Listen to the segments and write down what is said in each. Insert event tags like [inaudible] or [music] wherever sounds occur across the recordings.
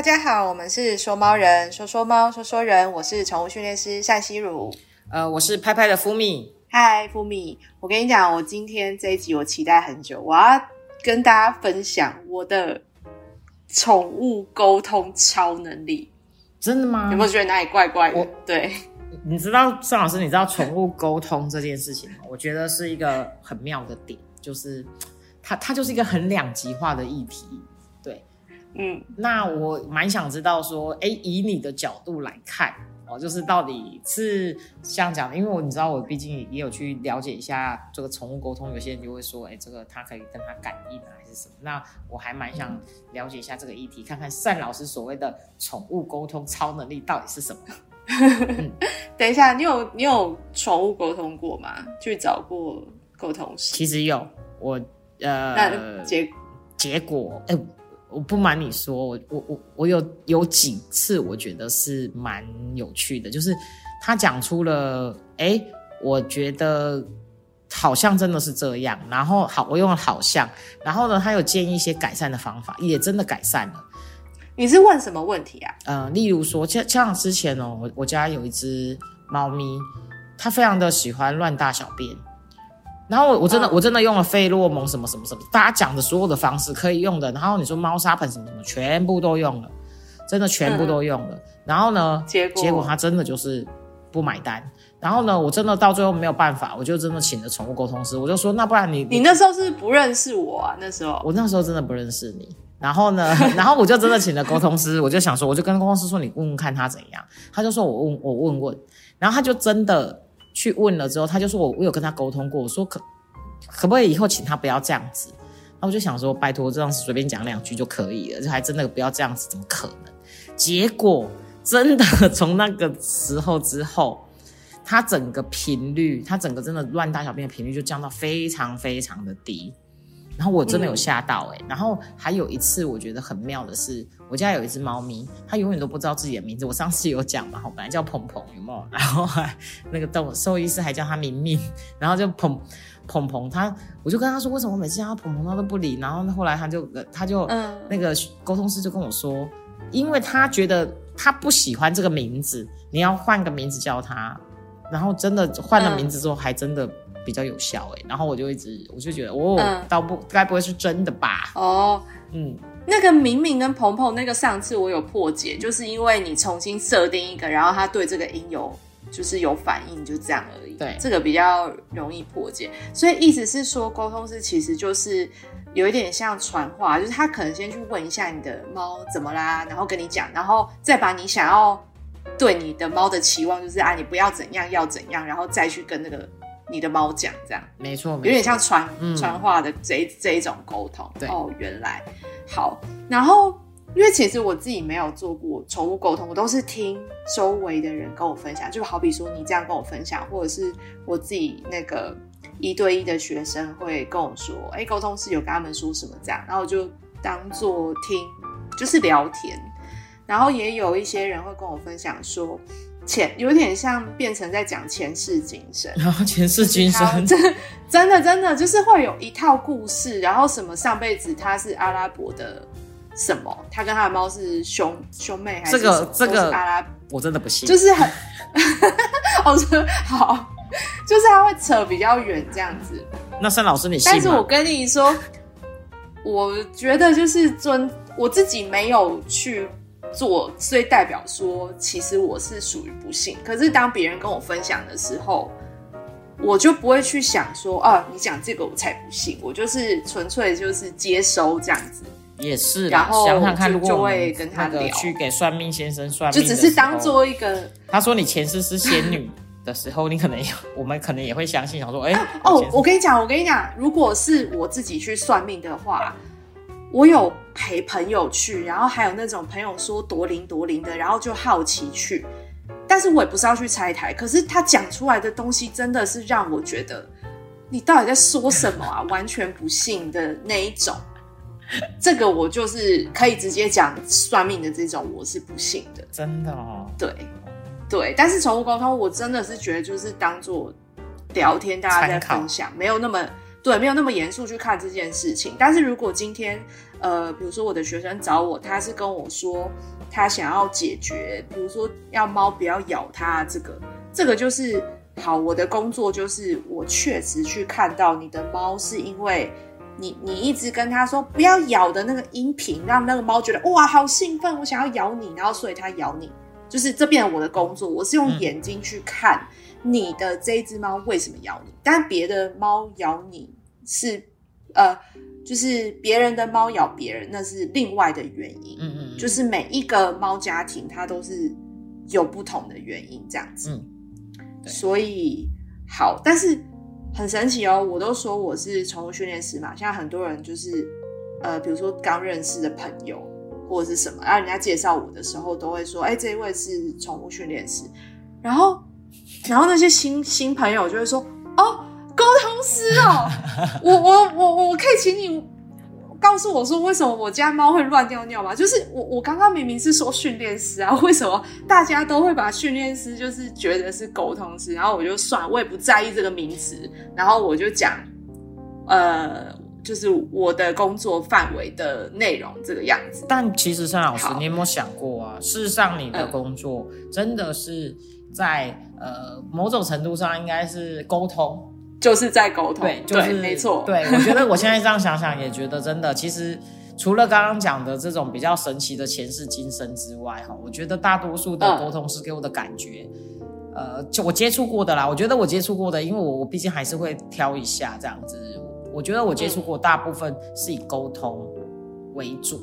大家好，我们是说猫人，说说猫，说说人，我是宠物训练师单希如。呃，我是拍拍的福米。嗨，福米，我跟你讲，我今天这一集我期待很久，我要跟大家分享我的宠物沟通超能力。真的吗？有没有觉得哪里怪怪的？我对，你知道尚老师，你知道宠物沟通这件事情吗？我觉得是一个很妙的点，就是它它就是一个很两极化的议题。对，嗯，那我蛮想知道说，哎，以你的角度来看，哦，就是到底是像讲的，因为我你知道，我毕竟也有去了解一下这个宠物沟通，有些人就会说，哎，这个它可以跟它感应啊，还是什么？那我还蛮想了解一下这个议题，看看单老师所谓的宠物沟通超能力到底是什么。等一下，你有你有宠物沟通过吗？去找过沟通师？其实有，我呃，那结结果，哎，我不瞒你说，我我我我有有几次，我觉得是蛮有趣的，就是他讲出了，哎，我觉得好像真的是这样，然后好，我用了好像，然后呢，他有建议一些改善的方法，也真的改善了。你是问什么问题啊？呃，例如说，像像之前哦，我我家有一只猫咪，它非常的喜欢乱大小便，然后我我真的、嗯。我真的用了费洛蒙什么什么什么，大家讲的所有的方式可以用的，然后你说猫砂盆什么什么，全部都用了，真的全部都用了，然后呢，结果？结果他真的就是不买单，然后呢，我真的到最后没有办法，我就真的请了宠物沟通师，我就说，那不然你你那时候是不是不认识我啊？那时候？我那时候真的不认识你，然后呢，然后我就真的请了沟通师，我就想说，我就跟沟通师说，你问问看他怎样，他就说我问我问问，然后他就真的去问了之后，他就说我我有跟他沟通过，我说可可不可以以后请他不要这样子，然后我就想说，拜托这样随便讲两句就可以了，就还真的不要这样子，怎么可能？结果真的从那个时候之后。他整个频率，他整个真的乱大小便的频率就降到非常非常的低，然后我真的有吓到哎、然后还有一次我觉得很妙的是，我家有一只猫咪，它永远都不知道自己的名字。我上次有讲嘛，我本来叫鹏鹏，有没有？[laughs] 然后还那个动兽医师还叫它明明，然后就鹏鹏鹏，它我就跟他说，为什么每次叫它鹏鹏它都不理？然后后来他就他就嗯那个沟通师就跟我说，因为他觉得他不喜欢这个名字，你要换个名字叫它。然后真的换了名字之后，还真的比较有效哎、然后我就一直我就觉得，哦，嗯倒不该不会是真的吧？哦，嗯，那个明明跟鹏鹏那个上次我有破解，就是因为你重新设定一个，然后他对这个音有就是有反应，就这样而已。对这个比较容易破解。所以意思是说，沟通是其实就是有一点像传话，就是他可能先去问一下你的猫怎么啦，然后跟你讲，然后再把你想要对你的猫的期望，就是啊你不要怎样要怎样，然后再去跟那个你的猫讲，这样。没错，有点像传嗯传话的这一这一种沟通。对哦，原来好。然后，因为其实我自己没有做过宠物沟通，我都是听周围的人跟我分享，就好比说你这样跟我分享，或者是我自己那个一对一的学生会跟我说，哎，沟通师有跟他们说什么这样，然后我就当做听，就是聊天。然后也有一些人会跟我分享说。前有点像变成在讲前世今生，然后前世今生，真真的真的就是会有一套故事，然后什么上辈子他是阿拉伯的什么，他跟他的猫是兄兄妹还是这个这个阿拉，我真的不信。就是很，[laughs] 我说好，就是他会扯比较远这样子。那申老师你信但是我？跟你说，我觉得就是尊我自己没有去做，所以代表说其实我是属于不幸。可是当别人跟我分享的时候，我就不会去想说啊，你讲这个我才不信，我就是纯粹就是接收这样子，也是，然后想想看，就如果就会跟他那个聊去给算命先生算就命就，只是当做一个他说你前世是仙女的时候，你可能也我们可能也会相信，想说，哎、哦我跟你讲，我跟你讲，如果是我自己去算命的话，我有陪朋友去，然后还有那种朋友说多灵多灵的，然后就好奇去，但是我也不是要去拆台，可是他讲出来的东西真的是让我觉得，你到底在说什么啊？[laughs] 完全不信的那一种。这个我就是可以直接讲算命的这种，我是不信的。真的哦，对，对，但是宠物沟通，我真的是觉得就是当做聊天，大家在分享，没有那么对，没有那么严肃去看这件事情。但是如果今天，呃，比如说我的学生找我，他是跟我说他想要解决，比如说要猫不要咬他这个，这个就是好。我的工作就是我确实去看到你的猫是因为你你一直跟他说不要咬的那个音频，让那个猫觉得哇好兴奋，我想要咬你，然后所以它咬你，就是这变成我的工作，我是用眼睛去看。你的这一只猫为什么咬你？但别的猫咬你是，呃，就是别人的猫咬别人，那是另外的原因。嗯嗯，就是每一个猫家庭它都是有不同的原因这样子。嗯，所以好，但是很神奇哦。我都说我是宠物训练师嘛，现在很多人就是，呃，比如说刚认识的朋友或者是什么，然后人家介绍我的时候，都会说，哎，这一位是宠物训练师，然后。然后那些新新朋友就会说：“哦，沟通师哦，[laughs] 我我我我可以请你告诉我说，为什么我家猫会乱尿尿吗？就是我我刚刚明明是说训练师啊，[laughs] 为什么大家都会把训练师就是觉得是沟通师？然后我就算我也不在意这个名词，然后我就讲，呃，就是我的工作范围的内容这个样子。但其实尚老师，你有没有想过啊？事实上，你的工作真的是。”在呃某种程度上应该是沟通，就是在沟通，对，就是没错。对我觉得我现在这样想想也觉得真的，其实除了刚刚讲的这种比较神奇的前世今生之外，哈，我觉得大多数的沟通是给我的感觉，呃，就我接触过的啦，我觉得我接触过的，因为我我毕竟还是会挑一下这样子，我觉得我接触过大部分是以沟通为主。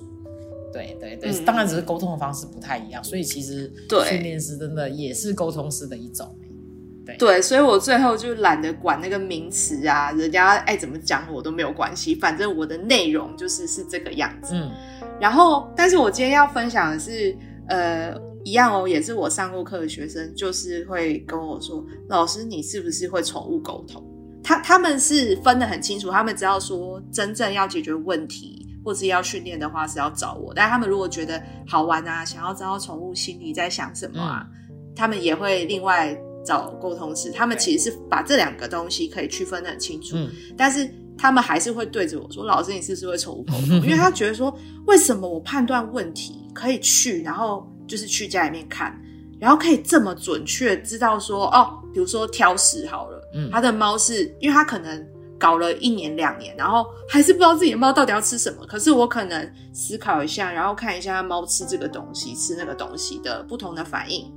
对对对，当然只是沟通的方式不太一样，所以其实训练师真的也是沟通师的一种。对对，所以我最后就懒得管那个名词啊，人家爱怎么讲我都没有关系，反正我的内容就是是这个样子。嗯，然后，但是我今天要分享的是，呃，一样哦，也是我上过课的学生，就是会跟我说，老师你是不是会宠物沟通？他他们是分得很清楚，他们只要说真正要解决问题。或是要训练的话是要找我，但他们如果觉得好玩啊，想要知道宠物心里在想什么啊，他们也会另外找沟通师。他们其实是把这两个东西可以区分的很清楚，但是他们还是会对着我说：“老师，你是不是会宠物 [laughs] 沟通？”因为他觉得说，为什么我判断问题可以去，然后就是去家里面看，然后可以这么准确知道说，哦，比如说挑食好了，嗯，他的猫是因为他可能。搞了一年两年，然后还是不知道自己的猫到底要吃什么。可是我可能思考一下，然后看一下猫吃这个东西、吃那个东西的不同的反应，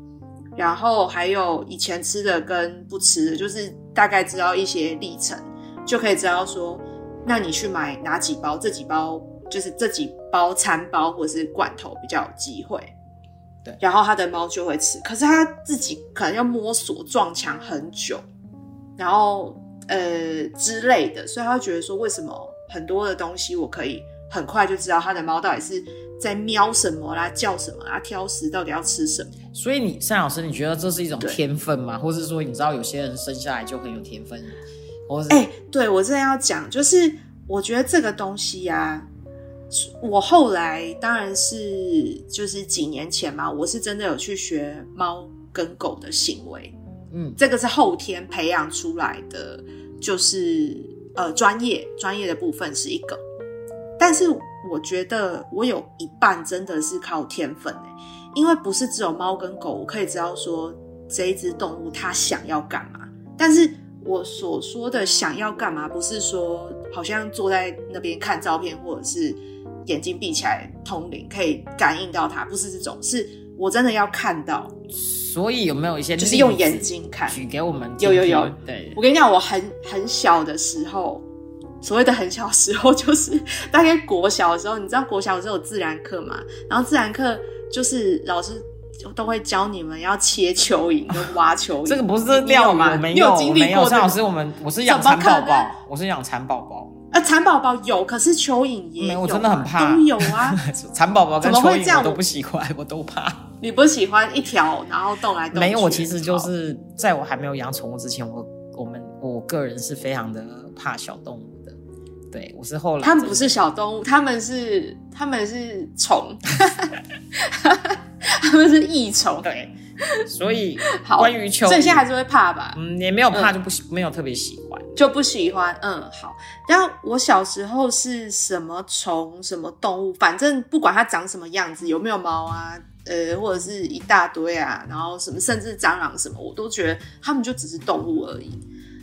然后还有以前吃的跟不吃的，就是大概知道一些历程，就可以知道说，那你去买哪几包，这几包就是这几包餐包或者是罐头比较有机会。对，然后他的猫就会吃，可是他自己可能要摸索撞墙很久，然后。呃之类的，所以他会觉得说，为什么很多的东西我可以很快就知道他的猫到底是在喵什么啦、叫什么啦、挑食到底要吃什么？所以你单老师，你觉得这是一种天分吗？或是说，你知道有些人生下来就很有天分？或哎，对我真的要讲，就是我觉得这个东西呀，我后来当然是就是几年前嘛，我是真的有去学猫跟狗的行为，嗯，这个是后天培养出来的。就是呃，专业专业的部分是一个，但是我觉得我有一半真的是靠天分哎，因为不是只有猫跟狗，我可以知道说这一只动物它想要干嘛。但是我所说的想要干嘛，不是说好像坐在那边看照片，或者是眼睛闭起来通灵可以感应到它，不是这种，是我真的要看到。所以有没有一些就是用眼睛看？举给我们有有有。对，我跟你讲，我很很小的时候，所谓的很小时候，就是大概国小的时候，你知道国小的时候有自然课嘛？然后自然课就是老师都会教你们要切蚯蚓跟挖蚯蚓。这个不是料吗？没有没有。张老师，我们我是养蚕宝宝，我是养蚕宝宝。啊，蚕宝宝有，可是蚯蚓也有，我真的很怕。都有啊，[laughs] 蚕宝宝跟蚯蚓我都不喜欢，我都怕。你不喜欢一条，然后动来动去？没有，我其实就是在我还没有养宠物之前，我我们我个人是非常的怕小动物的。对我是后来，他们不是小动物，他们是他们是虫，他们是益虫。[laughs] 对，所以 [laughs] 关于蚯蚓，所以现在还是会怕吧？嗯，也没有怕，就不没有特别喜欢。就不喜欢。嗯，好。然后我小时候是什么虫、什么动物，反正不管它长什么样子，有没有毛啊，呃，或者是一大堆啊，然后什么，甚至蟑螂什么，我都觉得他们就只是动物而已。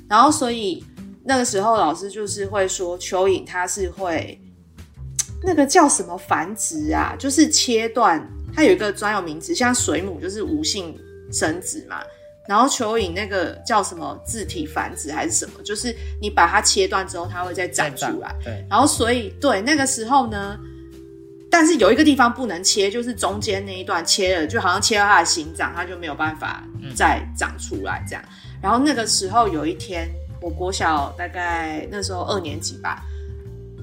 然后，所以那个时候老师就是会说，蚯蚓它是会那个叫什么繁殖啊，就是切断，它有一个专有名词，像水母就是无性生殖嘛。然后蚯蚓那个叫什么自体繁殖还是什么，就是你把它切断之后，它会再长出来。对，然后所以对那个时候呢，但是有一个地方不能切，就是中间那一段切了，就好像切了他的心脏，他就没有办法再长出来这样。然后那个时候有一天，我国小大概那时候二年级吧，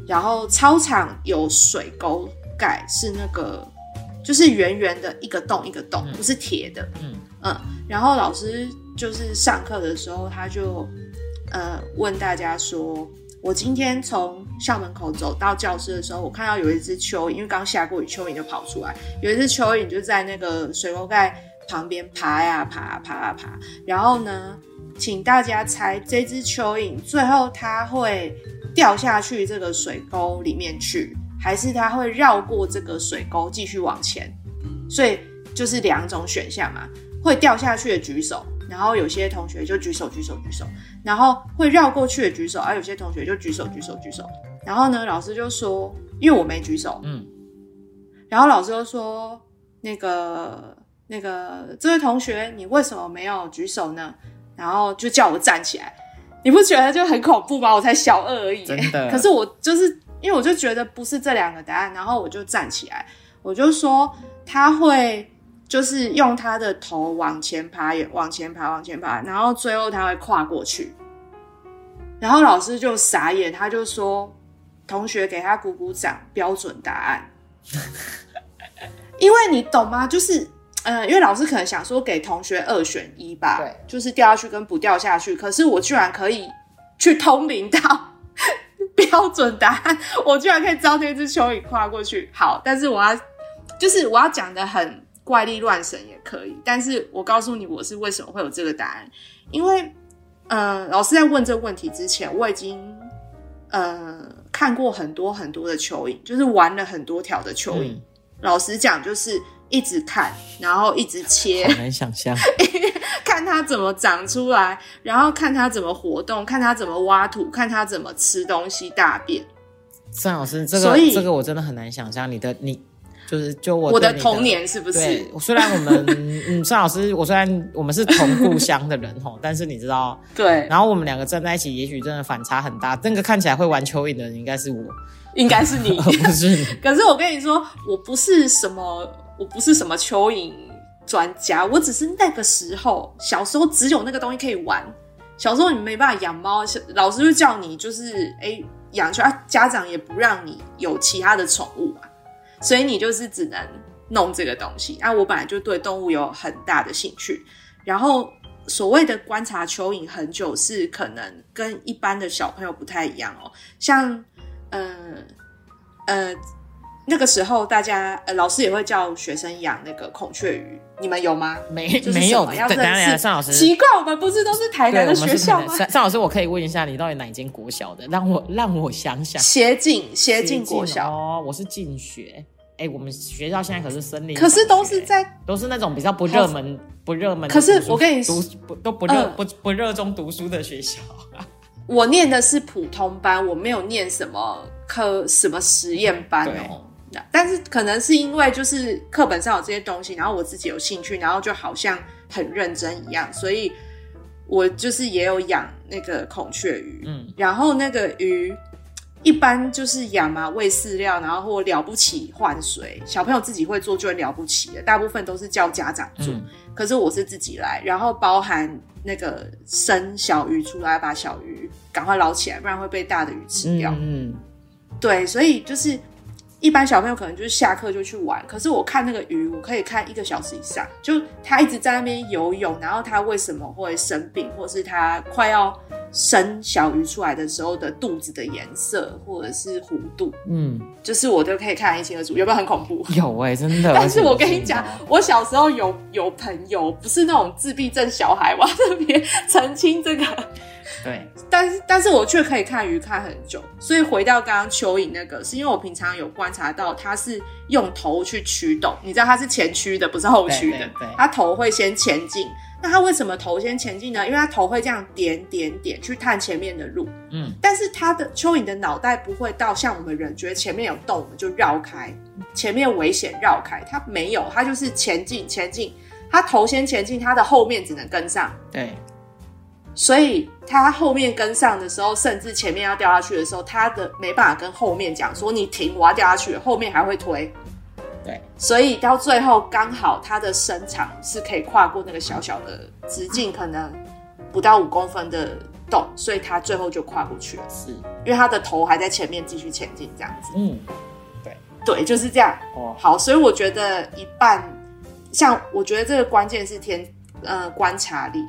然后操场有水沟盖，是那个就是圆圆的一个洞一个洞，不是铁的。嗯嗯。然后老师就是上课的时候，他就呃问大家说：“我今天从校门口走到教室的时候，我看到有一只蚯蚓，因为刚下过雨，蚯蚓就跑出来。有一只蚯蚓就在那个水沟盖旁边爬呀爬，爬啊爬。然后呢，请大家猜这只蚯蚓最后它会掉下去这个水沟里面去，还是它会绕过这个水沟继续往前？所以就是两种选项嘛。”会掉下去的举手，然后有些同学就举手举手举手，然后会绕过去的举手，而有些同学就举手举手举手。然后呢，老师就说，因为我没举手，嗯，然后老师就说，那个那个这位同学，你为什么没有举手呢？然后就叫我站起来，你不觉得就很恐怖吗？我才小二而已，真的。[laughs] 可是我就是因为我就觉得不是这两个答案，然后我就站起来，我就说他会。就是用他的头往前爬，往前爬，往前爬，然后最后他会跨过去。然后老师就傻眼，他就说：“同学给他鼓鼓掌，标准答案。”因为你懂吗？就是，呃，因为老师可能想说给同学二选一吧，对，就是掉下去跟不掉下去。可是我居然可以去通灵到 [laughs] 标准答案，我居然可以招那只蚯蚓跨过去。好，但是我要，就是我要讲的很。怪力乱神也可以，但是我告诉你，我是为什么会有这个答案，因为，呃，老师在问这个问题之前，我已经，呃，看过很多很多的蚯蚓，就是玩了很多条的蚯蚓。老实讲，就是一直看，然后一直切，很难想象，[laughs] 看它怎么长出来，然后看它怎么活动，看它怎么挖土，看它怎么吃东西、大便。郑老师，这个这个我真的很难想象，你的你。就是就我我的童年是不是？对，虽然我们嗯，孙老师，我虽然我们是同故乡的人吼，但是你知道，[laughs] 对，然后我们两个站在一起，也许真的反差很大。那个看起来会玩蚯蚓的人，应该是我，[laughs] 应该是你，[laughs] 不是你。可是我跟你说，我不是什么，我不是什么蚯蚓专家，我只是那个时候小时候只有那个东西可以玩。小时候你没办法养猫，老师就叫你就是哎养去啊，家长也不让你有其他的宠物啊。所以你就是只能弄这个东西。那我本来就对动物有很大的兴趣，然后所谓的观察蚯蚓很久，是可能跟一般的小朋友不太一样哦。像，呃呃，那个时候大家呃老师也会叫学生养那个孔雀鱼，你们有吗？没没有。要认识尚老师，奇怪，我们不是都是台南的学校吗？尚老师，我可以问一下，你到底哪间国小的？让我让我想想。协进协进国小哦，我是进学。哎，我们学校现在可是森林，可是都是在都是那种比较不热门、不热门。可是我跟你读不都不热不不热衷读书的学校。[laughs] 我念的是普通班，我没有念什么科什么实验班哦。但是可能是因为就是课本上有这些东西，然后我自己有兴趣，然后就好像很认真一样，所以我就是也有养那个孔雀鱼。嗯，然后那个鱼。一般就是养嘛，喂饲料，然后或了不起换水，小朋友自己会做就很了不起的，大部分都是叫家长做。可是我是自己来，然后包含那个生小鱼出来，把小鱼赶快捞起来，不然会被大的鱼吃掉。嗯，对，所以就是。一般小朋友可能就是下课就去玩，可是我看那个鱼，我可以看一个小时以上，就它一直在那边游泳，然后它为什么会生病，或是它快要生小鱼出来的时候的肚子的颜色，或者是弧度，嗯，就是我都可以看一清二楚，有没有很恐怖？有哎，真的。[laughs] 但是我跟你讲，我小时候有有朋友不是那种自闭症小孩，我特别澄清这个。对，但是但是我却可以看鱼看很久。所以回到刚刚蚯蚓那个，是因为我平常有观察到，它是用头去驱动，你知道它是前驱的，不是后驱的对对对，它头会先前进。那他为什么头先前进呢？因为他头会这样点点点去探前面的路，嗯，但是他的蚯蚓的脑袋不会到像我们人觉得前面有洞我们就绕开，前面危险绕开，它没有，它就是前进前进，它头先前进，它的后面只能跟上，对，所以它后面跟上的时候，甚至前面要掉下去的时候，它的没办法跟后面讲说你停，我要掉下去了，后面还会推，对，所以到最后刚好它的身长是可以跨过那个小小的直径，可能不到五公分的洞，所以它最后就跨过去了，是，因为它的头还在前面继续前进，这样子。嗯，对，对就是这样。哦，好，所以我觉得一半，像我觉得这个关键是天呃观察力，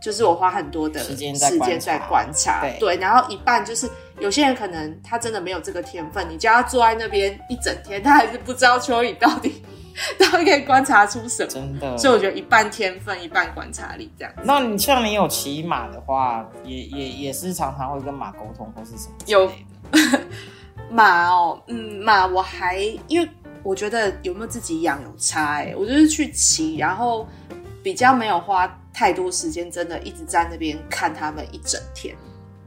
就是我花很多的时间在观察。在观察，对然后一半就是有些人可能他真的没有这个天分，你叫他坐在那边一整天，他还是不知道蚯蚓到底 [laughs] 到底可以观察出什么。真的。所以我觉得一半天分，一半观察力这样。那你像你有骑马的话，也也也是常常会跟马沟通或是什么有 [laughs] 马哦，嗯，马我还因为我觉得有没有自己养有差哎、我就是去骑，然后比较没有花太多时间，真的一直在那边看他们一整天，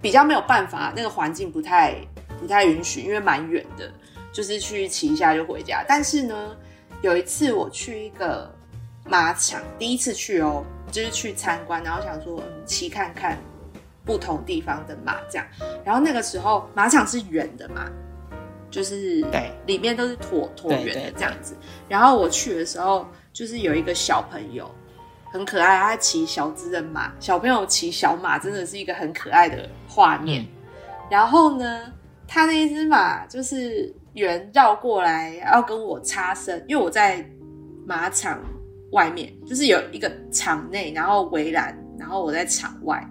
比较没有办法，那个环境不太不太允许，因为蛮远的，就是去骑一下就回家。但是呢，有一次我去一个马场，第一次去哦，就是去参观，然后想说嗯骑看看不同地方的马这样。然后那个时候马场是圆的嘛，就是对里面都是椭椭圆的这样子。然后我去的时候，就是有一个小朋友很可爱，他骑小只的马，小朋友骑小马真的是一个很可爱的画面。然后呢，他那一只马就是圆绕过来要跟我擦身，因为我在马场外面，就是有一个场内，然后围栏，然后我在场外。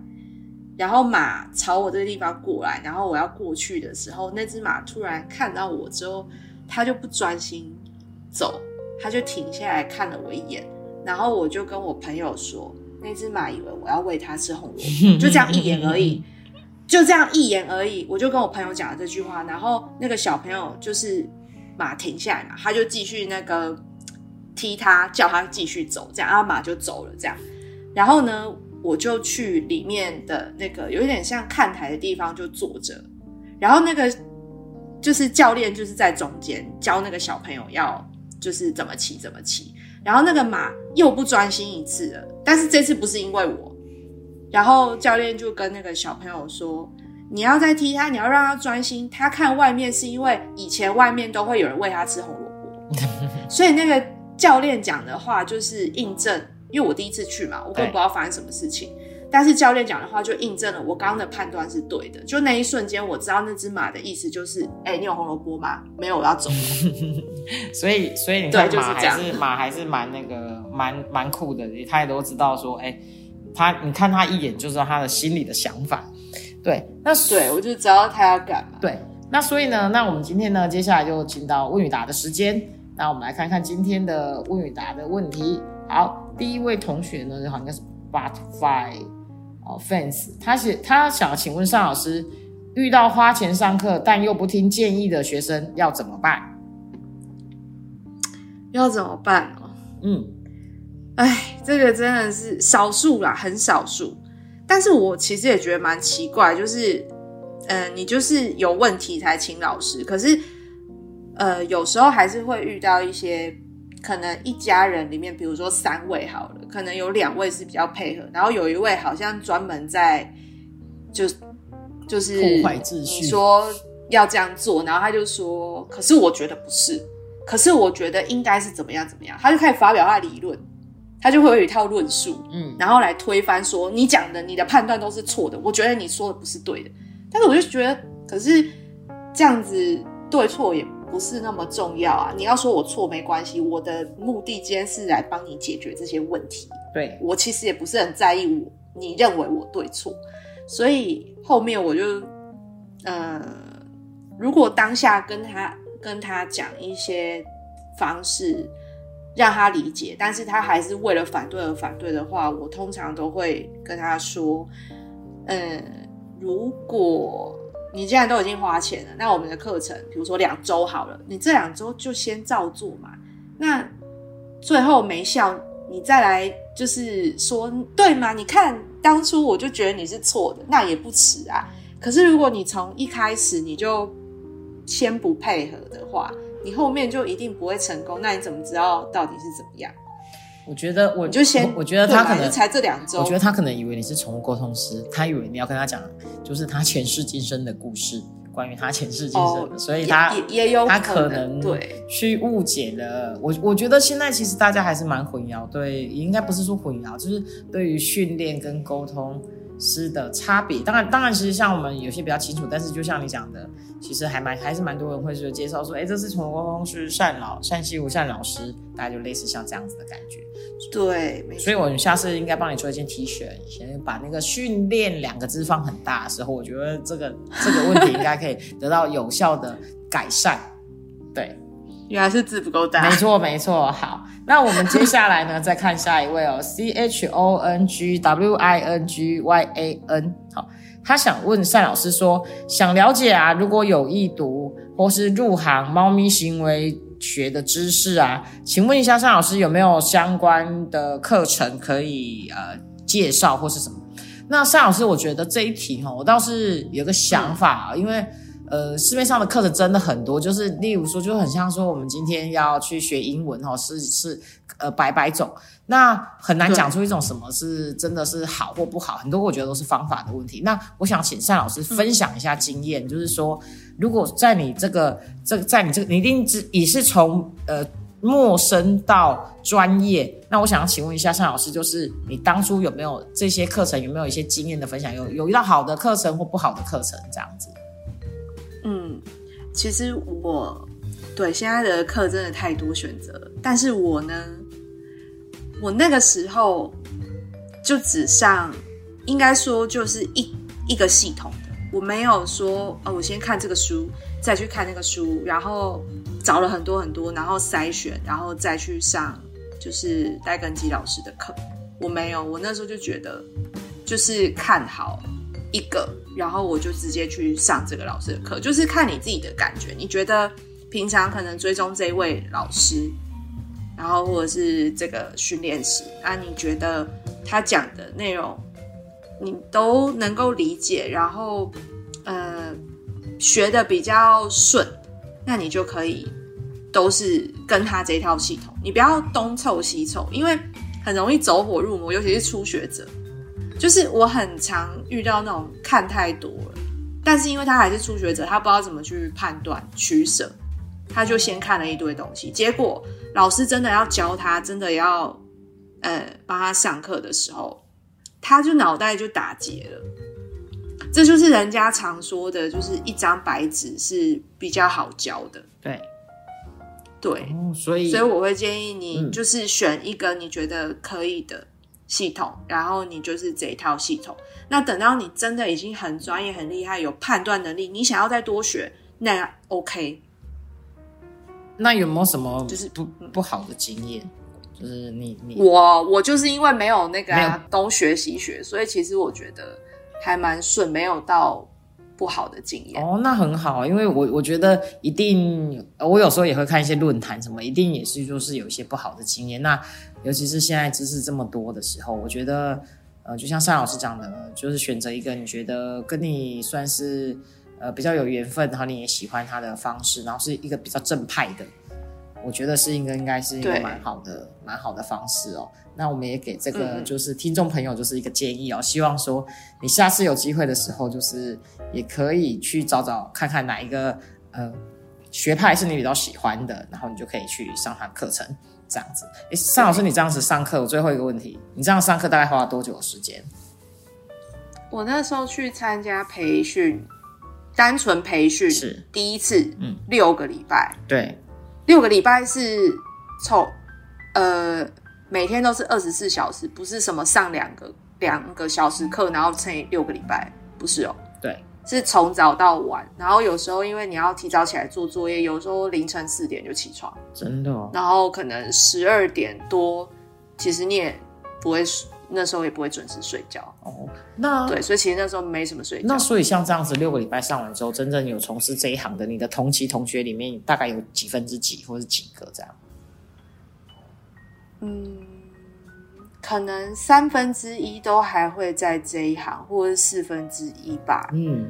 然后马朝我这个地方过来，然后我要过去的时候，那只马突然看到我之后，它就不专心走，它就停下来看了我一眼，然后我就跟我朋友说，那只马以为我要喂它吃红萝卜，[laughs] 就这样一言而已，就这样一言而已，我就跟我朋友讲了这句话，然后那个小朋友就是马停下来嘛，他就继续那个踢他，叫他继续走，这样，然后马就走了，这样，然后呢，我就去里面的那个有一点像看台的地方就坐着，然后那个就是教练就是在中间教那个小朋友要就是怎么骑怎么骑，然后那个马又不专心一次了，但是这次不是因为我，然后教练就跟那个小朋友说。你要再踢他，你要让他专心。他看外面是因为以前外面都会有人喂他吃红萝卜，[laughs] 所以那个教练讲的话就是印证，因为我第一次去嘛，我根本不知道发生什么事情。但是教练讲的话就印证了我刚刚的判断是对的。就那一瞬间，我知道那只马的意思就是：哎、你有红萝卜吗？没有，我要走了。[laughs] 所以所以你看对就是马还这样是马还是蛮那个蛮蛮酷的，他也都知道说，哎、他你看他一眼就知道他的心里的想法。对，那对，我就知道他要干嘛。对，那所以呢，那我们今天呢，接下来就进到问与答的时间。那我们来看看今天的问与答的问题。好，第一位同学呢，好像是 Butterfly 哦 fans，他写他想请问尚老师，遇到花钱上课但又不听建议的学生要怎么办？要怎么办哦？嗯，哎，这个真的是少数啦，很少数。但是我其实也觉得蛮奇怪，就是，呃，你就是有问题才请老师，可是，呃，有时候还是会遇到一些可能一家人里面，比如说三位好了，可能有两位是比较配合，然后有一位好像专门在就就是破坏秩序你说要这样做，然后他就说，可是我觉得不是，可是我觉得应该是怎么样怎么样，他就开始发表他的理论，他就会有一套论述，嗯然后来推翻说你讲的你的判断都是错的，我觉得你说的不是对的。但是我就觉得，可是这样子对错也不是那么重要啊。你要说我错没关系，我的目的今天是来帮你解决这些问题。对，我其实也不是很在意我你认为我对错，所以后面我就，呃，如果当下跟他跟他讲一些方式让他理解，但是他还是为了反对而反对的话，我通常都会跟他说，嗯，如果你既然都已经花钱了，那我们的课程，比如说两周好了，你这两周就先照做嘛。那最后没效，你再来就是说对吗？你看当初我就觉得你是错的，那也不迟啊。可是如果你从一开始你就先不配合的话，你后面就一定不会成功。那你怎么知道到底是怎么样？我觉得我就先，我觉得他可能才这两周。我觉得他可能以为你是宠物沟通师，他以为你要跟他讲，就是他前世今生的故事，关于他前世今生的，所以他也也有他可能对去误解了。我我觉得现在其实大家还是蛮混淆，对，应该不是说混淆，就是对于训练跟沟通。师的差别，当然，当然，其实像我们有些比较清楚，但是就像你讲的，其实还蛮还是蛮多人会说介绍说，哎，这是宠物沟通师单老单西无善老师，大家就类似像这样子的感觉。对，所以我们下次应该帮你做一件 T 恤，先把那个训练两个字放很大的时候，我觉得这个这个问题应该可以得到有效的改善。对。原来是字不够大，没错没错。好，那我们接下来呢，再看下一位哦，C H O N G W I N G Y A N。好，他想问单老师说，想了解啊，如果有意读或是入行猫咪行为学的知识啊，请问一下单老师有没有相关的课程可以呃介绍或是什么？那单老师，我觉得这一题哈，我倒是有个想法，因为。呃，市面上的课程真的很多，就是例如说，就很像说我们今天要去学英文哦，是是呃百百种，那很难讲出一种什么是真的是好或不好，很多我觉得都是方法的问题。那我想请单老师分享一下经验，就是说，如果在你这个这个在你这个你一定只也是从呃陌生到专业，那我想要请问一下单老师，就是你当初有没有这些课程，有没有一些经验的分享？有有遇到好的课程或不好的课程这样子？嗯，其实我对现在的课真的太多选择，但是我呢，我那个时候就只上，应该说就是一一个系统的，我没有说哦，我先看这个书，再去看那个书，然后找了很多很多，然后筛选，然后再去上就是戴根基老师的课，我没有，我那时候就觉得就是看好。一个，然后我就直接去上这个老师的课，就是看你自己的感觉。你觉得平常可能追踪这位老师，然后或者是这个训练师啊，你觉得他讲的内容你都能够理解，然后呃学的比较顺，那你就可以都是跟他这套系统，你不要东凑西凑，因为很容易走火入魔，尤其是初学者。就是我很常遇到那种看太多了，但是因为他还是初学者，他不知道怎么去判断取舍，他就先看了一堆东西，结果老师真的要教他，真的要呃帮他上课的时候，他就脑袋就打结了。这就是人家常说的，就是一张白纸是比较好教的。对，对，所以所以我会建议你，就是选一个你觉得可以的。系统，然后你就是这一套系统。那等到你真的已经很专业、很厉害，有判断能力，你想要再多学，那 OK。那有没有什么就是不不好的经验？就是你你我我就是因为没有那个东学西学，所以其实我觉得还蛮顺，没有到不好的经验。哦，那很好，因为我我觉得一定，我有时候也会看一些论坛什么，一定也是就是有一些不好的经验。那尤其是现在知识这么多的时候，我觉得，呃，就像单老师讲的，就是选择一个你觉得跟你算是呃比较有缘分，然后你也喜欢他的方式，然后是一个比较正派的，我觉得是应该应该是一个蛮好的蛮好的方式哦。那我们也给这个就是听众朋友就是一个建议哦，希望说你下次有机会的时候，就是也可以去找找看看哪一个呃学派是你比较喜欢的，然后你就可以去上他课程。这样子，哎，尚老师，你这样子上课，我最后一个问题，你这样上课大概花了多久的时间？我那时候去参加培训，单纯培训是。第一次，嗯，六个礼拜，对，六个礼拜是凑呃每天都是二十四小时，不是什么上两个两个小时课，然后乘以六个礼拜，不是哦。是从早到晚，然后有时候因为你要提早起来做作业，有时候凌晨四点就起床，真的。然后可能十二点多，其实你也不会那时候也不会准时睡觉。哦，那对，所以其实那时候没什么睡觉。那所以像这样子六个礼拜上完之后，真正有从事这一行的，你的同期同学里面大概有几分之几，或是几个这样？嗯，可能三分之一都还会在这一行，或者是四分之一吧。嗯，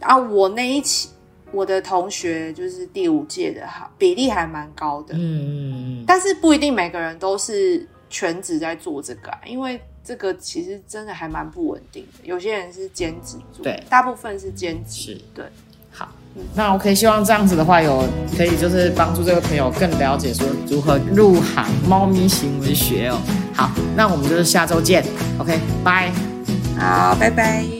啊，我那一期我的同学就是第五届的，哈，比例还蛮高的。嗯嗯嗯，但是不一定每个人都是全职在做这个、啊，因为这个其实真的还蛮不稳定的。有些人是兼职做，对大部分是兼职。对，好。那 OK，希望这样子的话，有可以就是帮助这个朋友更了解说如何入行猫咪行为学哦。好，那我们就是下周见，OK，拜。好，拜拜。